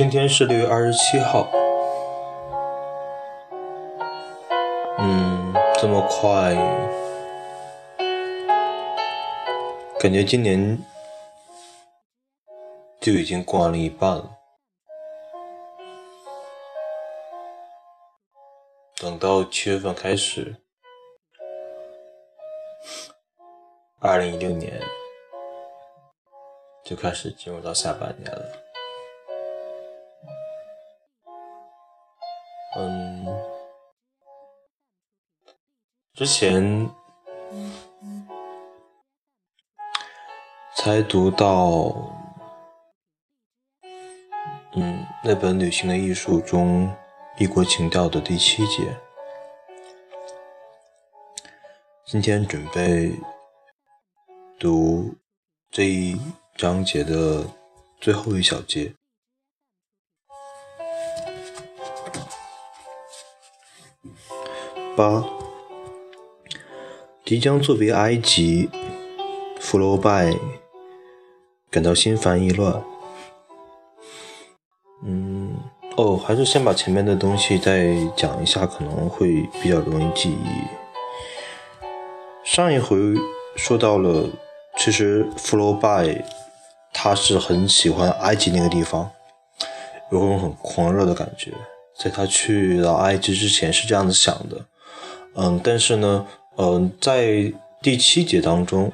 今天是六月二十七号。嗯，这么快，感觉今年就已经过完了一半了。等到七月份开始，二零一六年就开始进入到下半年了。嗯，之前才读到，嗯，那本《旅行的艺术》中异国情调的第七节，今天准备读这一章节的最后一小节。八，即将作为埃及，福楼拜感到心烦意乱。嗯，哦，还是先把前面的东西再讲一下，可能会比较容易记忆。上一回说到了，其实福楼拜他是很喜欢埃及那个地方，有种很狂热的感觉。在他去到埃及之前是这样子想的。嗯，但是呢，嗯，在第七节当中，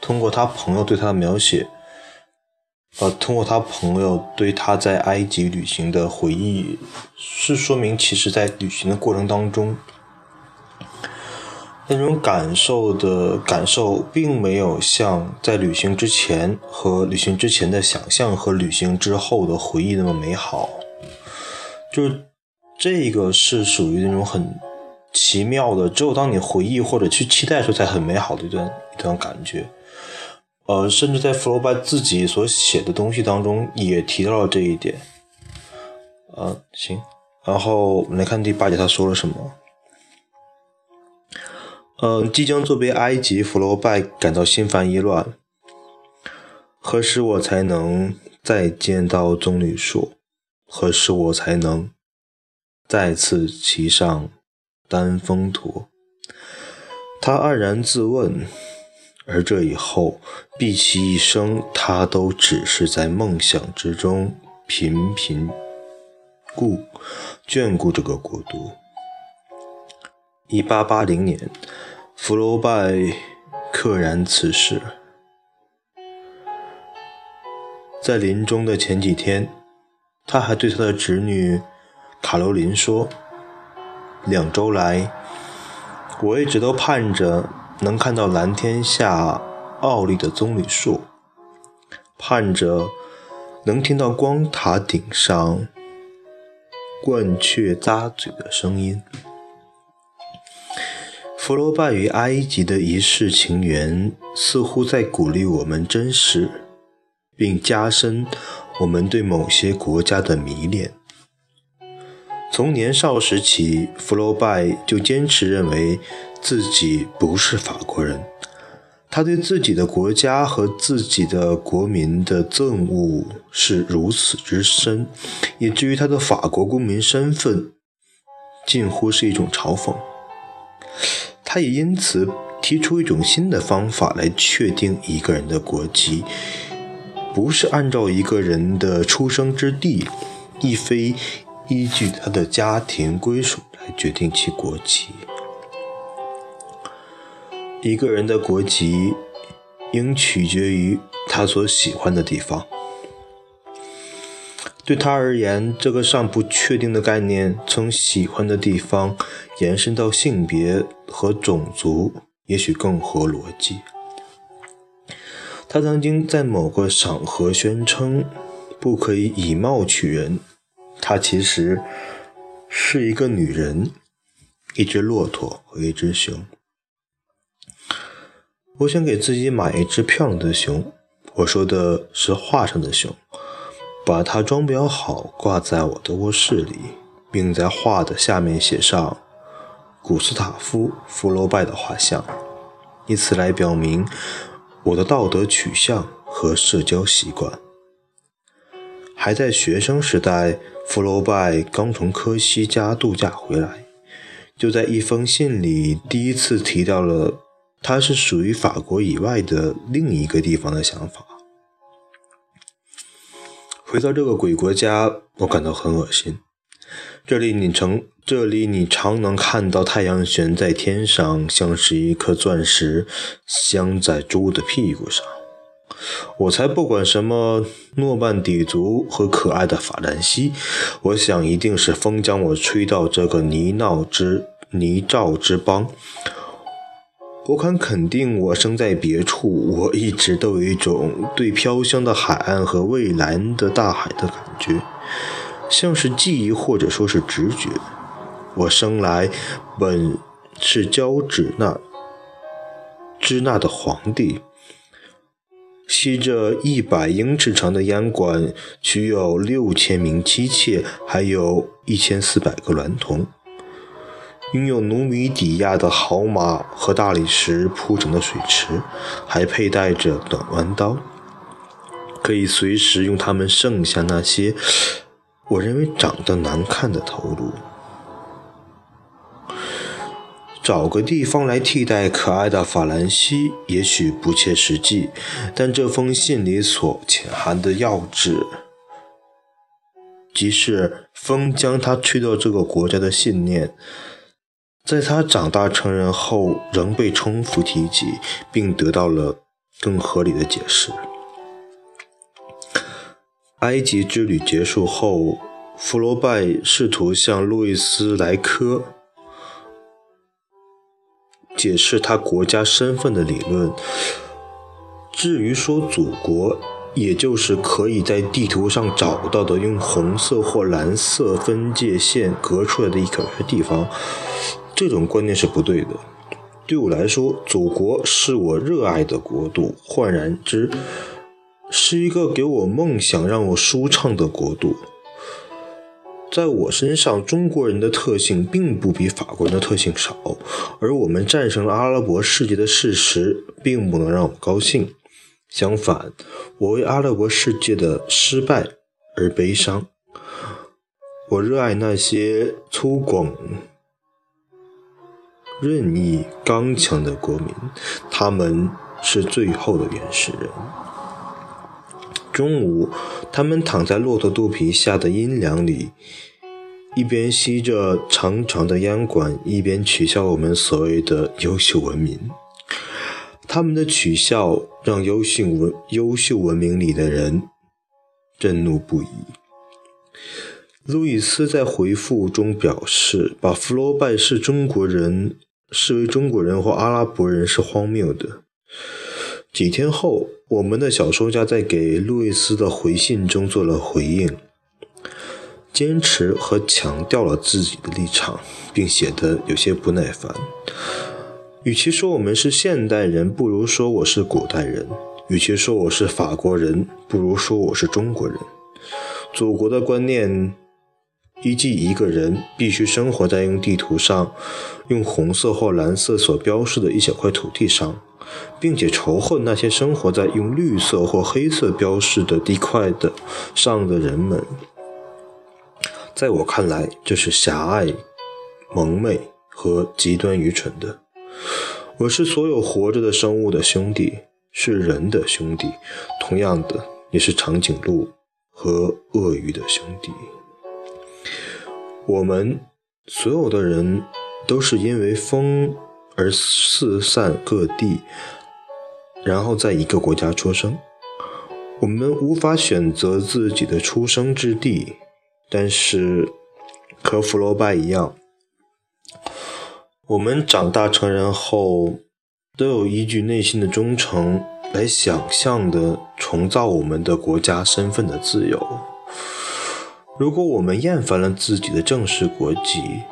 通过他朋友对他的描写，呃，通过他朋友对他在埃及旅行的回忆，是说明其实在旅行的过程当中，那种感受的感受，并没有像在旅行之前和旅行之前的想象和旅行之后的回忆那么美好，就是这个是属于那种很。奇妙的，只有当你回忆或者去期待的时候，才很美好的一段一段感觉。呃，甚至在弗洛拜自己所写的东西当中，也提到了这一点。呃，行，然后我们来看第八节，他说了什么？嗯，即将作别埃及，弗洛拜感到心烦意乱。何时我才能再见到棕榈树？何时我才能再次骑上？丹峰驼，他黯然自问，而这以后，毕其一生，他都只是在梦想之中频频顾眷顾这个国度。一八八零年，福楼拜溘然辞世，在临终的前几天，他还对他的侄女卡罗琳说。两周来，我一直都盼着能看到蓝天下傲立的棕榈树，盼着能听到光塔顶上鹳雀咂嘴的声音。佛罗拜与埃及的一世情缘，似乎在鼓励我们真实，并加深我们对某些国家的迷恋。从年少时起，福楼拜就坚持认为自己不是法国人。他对自己的国家和自己的国民的憎恶是如此之深，以至于他的法国公民身份近乎是一种嘲讽。他也因此提出一种新的方法来确定一个人的国籍，不是按照一个人的出生之地，亦非。依据他的家庭归属来决定其国籍。一个人的国籍应取决于他所喜欢的地方。对他而言，这个尚不确定的概念从喜欢的地方延伸到性别和种族，也许更合逻辑。他曾经在某个场合宣称：“不可以以貌取人。”她其实是一个女人，一只骆驼和一只熊。我想给自己买一只漂亮的熊，我说的是画上的熊，把它装裱好，挂在我的卧室里，并在画的下面写上古斯塔夫·福楼拜的画像，以此来表明我的道德取向和社交习惯。还在学生时代，福楼拜刚从科西嘉度假回来，就在一封信里第一次提到了他是属于法国以外的另一个地方的想法。回到这个鬼国家，我感到很恶心。这里你常，这里你常能看到太阳悬在天上，像是一颗钻石镶在猪的屁股上。我才不管什么诺曼底族和可爱的法兰西，我想一定是风将我吹到这个泥淖之泥沼之邦。我敢肯定，我生在别处，我一直都有一种对飘香的海岸和蔚蓝的大海的感觉，像是记忆或者说是直觉。我生来本是交趾那支那的皇帝。吸着一百英尺长的烟管，取有六千名妻妾，还有一千四百个娈童。拥有努米底亚的好马和大理石铺成的水池，还佩戴着短弯刀，可以随时用它们剩下那些我认为长得难看的头颅。找个地方来替代可爱的法兰西，也许不切实际，但这封信里所潜含的要旨，即是风将他吹到这个国家的信念，在他长大成人后仍被重复提及，并得到了更合理的解释。埃及之旅结束后，弗罗拜试图向路易斯莱科。解释他国家身份的理论。至于说祖国，也就是可以在地图上找到的用红色或蓝色分界线隔出来的一小块地方，这种观念是不对的。对我来说，祖国是我热爱的国度，换然之，是一个给我梦想、让我舒畅的国度。在我身上，中国人的特性并不比法国人的特性少，而我们战胜了阿拉伯世界的事实，并不能让我高兴。相反，我为阿拉伯世界的失败而悲伤。我热爱那些粗犷、任意、刚强的国民，他们是最后的原始人。中午，他们躺在骆驼肚皮下的阴凉里，一边吸着长长的烟管，一边取笑我们所谓的优秀文明。他们的取笑让优秀文优秀文明里的人震怒不已。路易斯在回复中表示，把弗罗拜视中国人视为中国人或阿拉伯人是荒谬的。几天后，我们的小说家在给路易斯的回信中做了回应，坚持和强调了自己的立场，并写得有些不耐烦。与其说我们是现代人，不如说我是古代人；与其说我是法国人，不如说我是中国人。祖国的观念依据一个人必须生活在用地图上用红色或蓝色所标示的一小块土地上。并且仇恨那些生活在用绿色或黑色标示的地块的上的人们。在我看来，这是狭隘、蒙昧和极端愚蠢的。我是所有活着的生物的兄弟，是人的兄弟，同样的，也是长颈鹿和鳄鱼的兄弟。我们所有的人都是因为风。而四散各地，然后在一个国家出生。我们无法选择自己的出生之地，但是和弗罗拜一样，我们长大成人后都有依据内心的忠诚来想象的重造我们的国家身份的自由。如果我们厌烦了自己的正式国籍，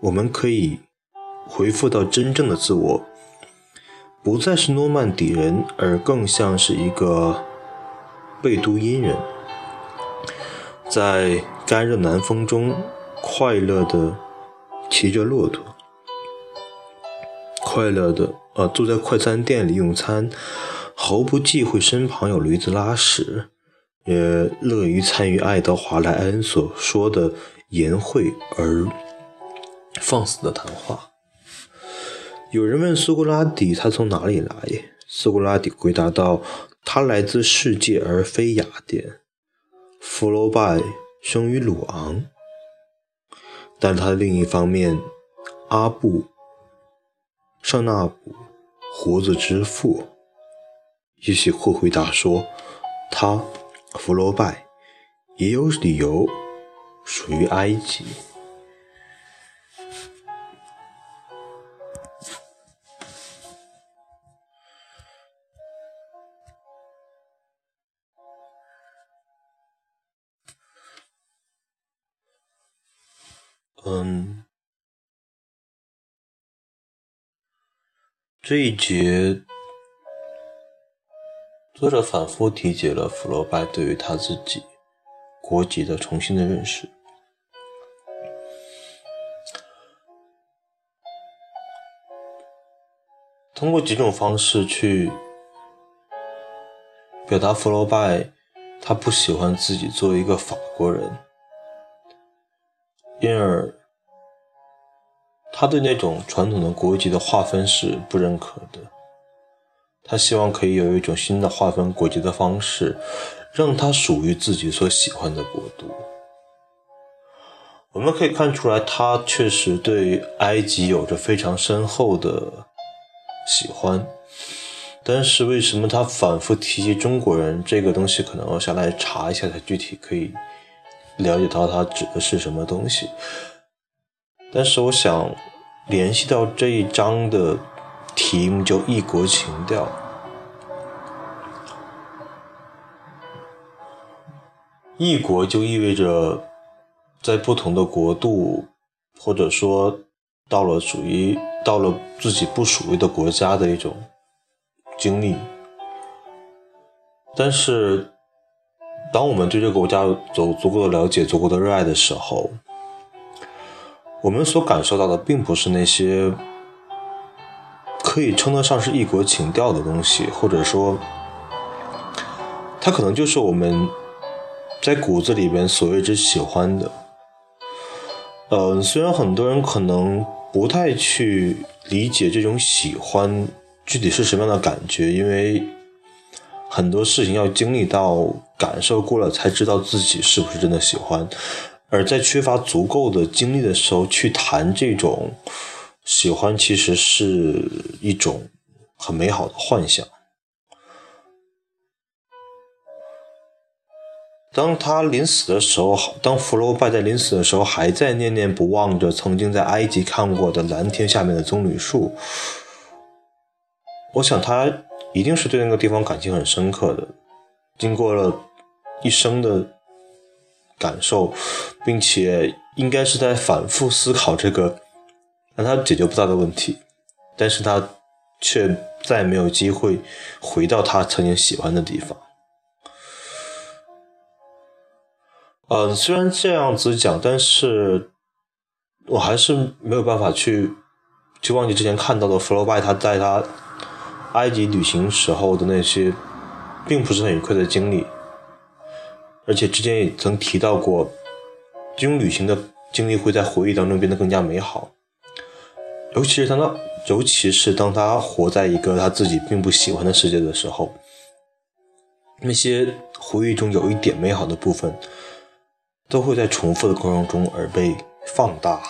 我们可以。回复到真正的自我，不再是诺曼底人，而更像是一个贝都因人，在干热南风中快乐的骑着骆驼，快乐的啊坐在快餐店里用餐，毫不忌讳身旁有驴子拉屎，也乐于参与爱德华莱恩所说的言会而放肆的谈话。有人问苏格拉底他从哪里来，苏格拉底回答道：“他来自世界而非雅典。”福楼拜生于鲁昂，但他的另一方面，阿布、尚纳卜、胡子之父，也许会回答说，他。福罗拜也有理由属于埃及。嗯，这一节。作者反复提及了福楼拜对于他自己国籍的重新的认识，通过几种方式去表达福楼拜他不喜欢自己作为一个法国人，因而他对那种传统的国籍的划分是不认可的。他希望可以有一种新的划分国籍的方式，让他属于自己所喜欢的国度。我们可以看出来，他确实对埃及有着非常深厚的喜欢。但是，为什么他反复提及中国人这个东西？可能我想来查一下，才具体可以了解到他指的是什么东西。但是，我想联系到这一章的。题目叫异国情调。异国就意味着在不同的国度，或者说到了属于到了自己不属于的国家的一种经历。但是，当我们对这个国家有足够的了解、足够的热爱的时候，我们所感受到的并不是那些。可以称得上是异国情调的东西，或者说，它可能就是我们在骨子里边所谓之喜欢的。嗯，虽然很多人可能不太去理解这种喜欢具体是什么样的感觉，因为很多事情要经历到感受过了才知道自己是不是真的喜欢，而在缺乏足够的经历的时候去谈这种。喜欢其实是一种很美好的幻想。当他临死的时候，当福楼拜在临死的时候，还在念念不忘着曾经在埃及看过的蓝天下面的棕榈树。我想他一定是对那个地方感情很深刻的，经过了一生的感受，并且应该是在反复思考这个。让他解决不到的问题，但是他却再没有机会回到他曾经喜欢的地方。嗯，虽然这样子讲，但是我还是没有办法去去忘记之前看到的弗洛拜他在他埃及旅行时候的那些并不是很愉快的经历，而且之前也曾提到过，这种旅行的经历会在回忆当中变得更加美好。尤其是当他，尤其是当他活在一个他自己并不喜欢的世界的时候，那些回忆中有一点美好的部分，都会在重复的过程中而被放大。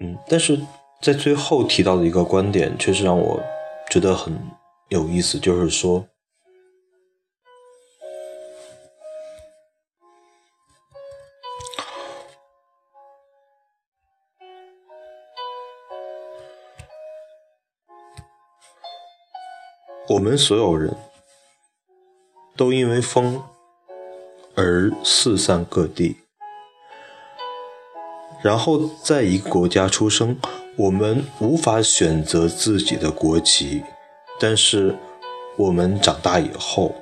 嗯，但是在最后提到的一个观点，却是让我觉得很有意思，就是说。我们所有人都因为风而四散各地，然后在一个国家出生。我们无法选择自己的国籍，但是我们长大以后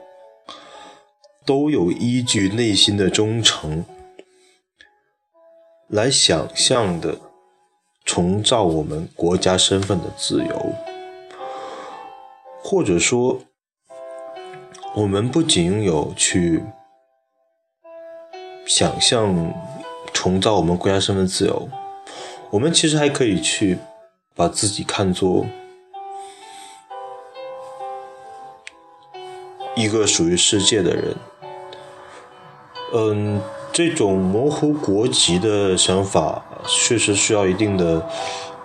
都有依据内心的忠诚来想象的重造我们国家身份的自由。或者说，我们不仅有去想象重造我们国家身份自由，我们其实还可以去把自己看作一个属于世界的人。嗯，这种模糊国籍的想法确实需要一定的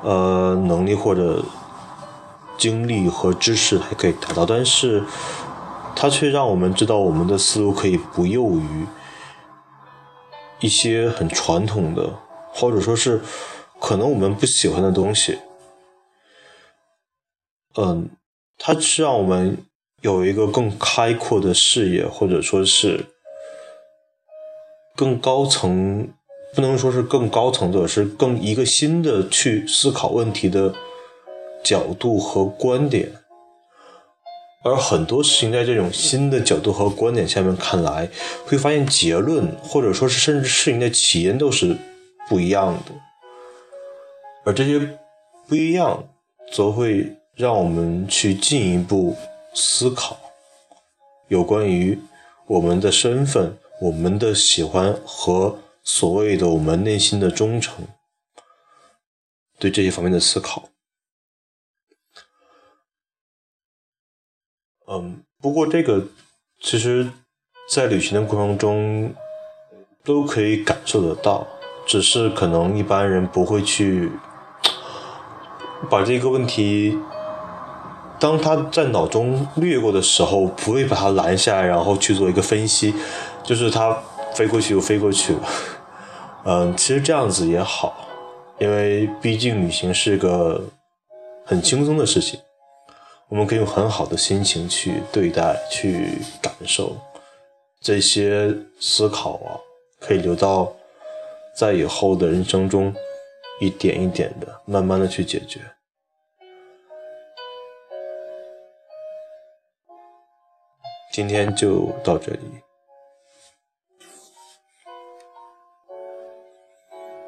呃能力或者经历和知识还可以达到，但是它却让我们知道我们的思路可以不囿于一些很传统的，或者说是可能我们不喜欢的东西。嗯，它是让我们有一个更开阔的视野，或者说是。更高层，不能说是更高层的，是更一个新的去思考问题的角度和观点。而很多事情在这种新的角度和观点下面看来，会发现结论，或者说是甚至事情的起因都是不一样的。而这些不一样，则会让我们去进一步思考有关于我们的身份。我们的喜欢和所谓的我们内心的忠诚，对这些方面的思考。嗯，不过这个其实，在旅行的过程中都可以感受得到，只是可能一般人不会去把这个问题，当他在脑中掠过的时候，不会把它拦下来，然后去做一个分析。就是它飞过去又飞过去了，嗯，其实这样子也好，因为毕竟旅行是个很轻松的事情，我们可以用很好的心情去对待、去感受这些思考啊，可以留到在以后的人生中一点一点的、慢慢的去解决。今天就到这里。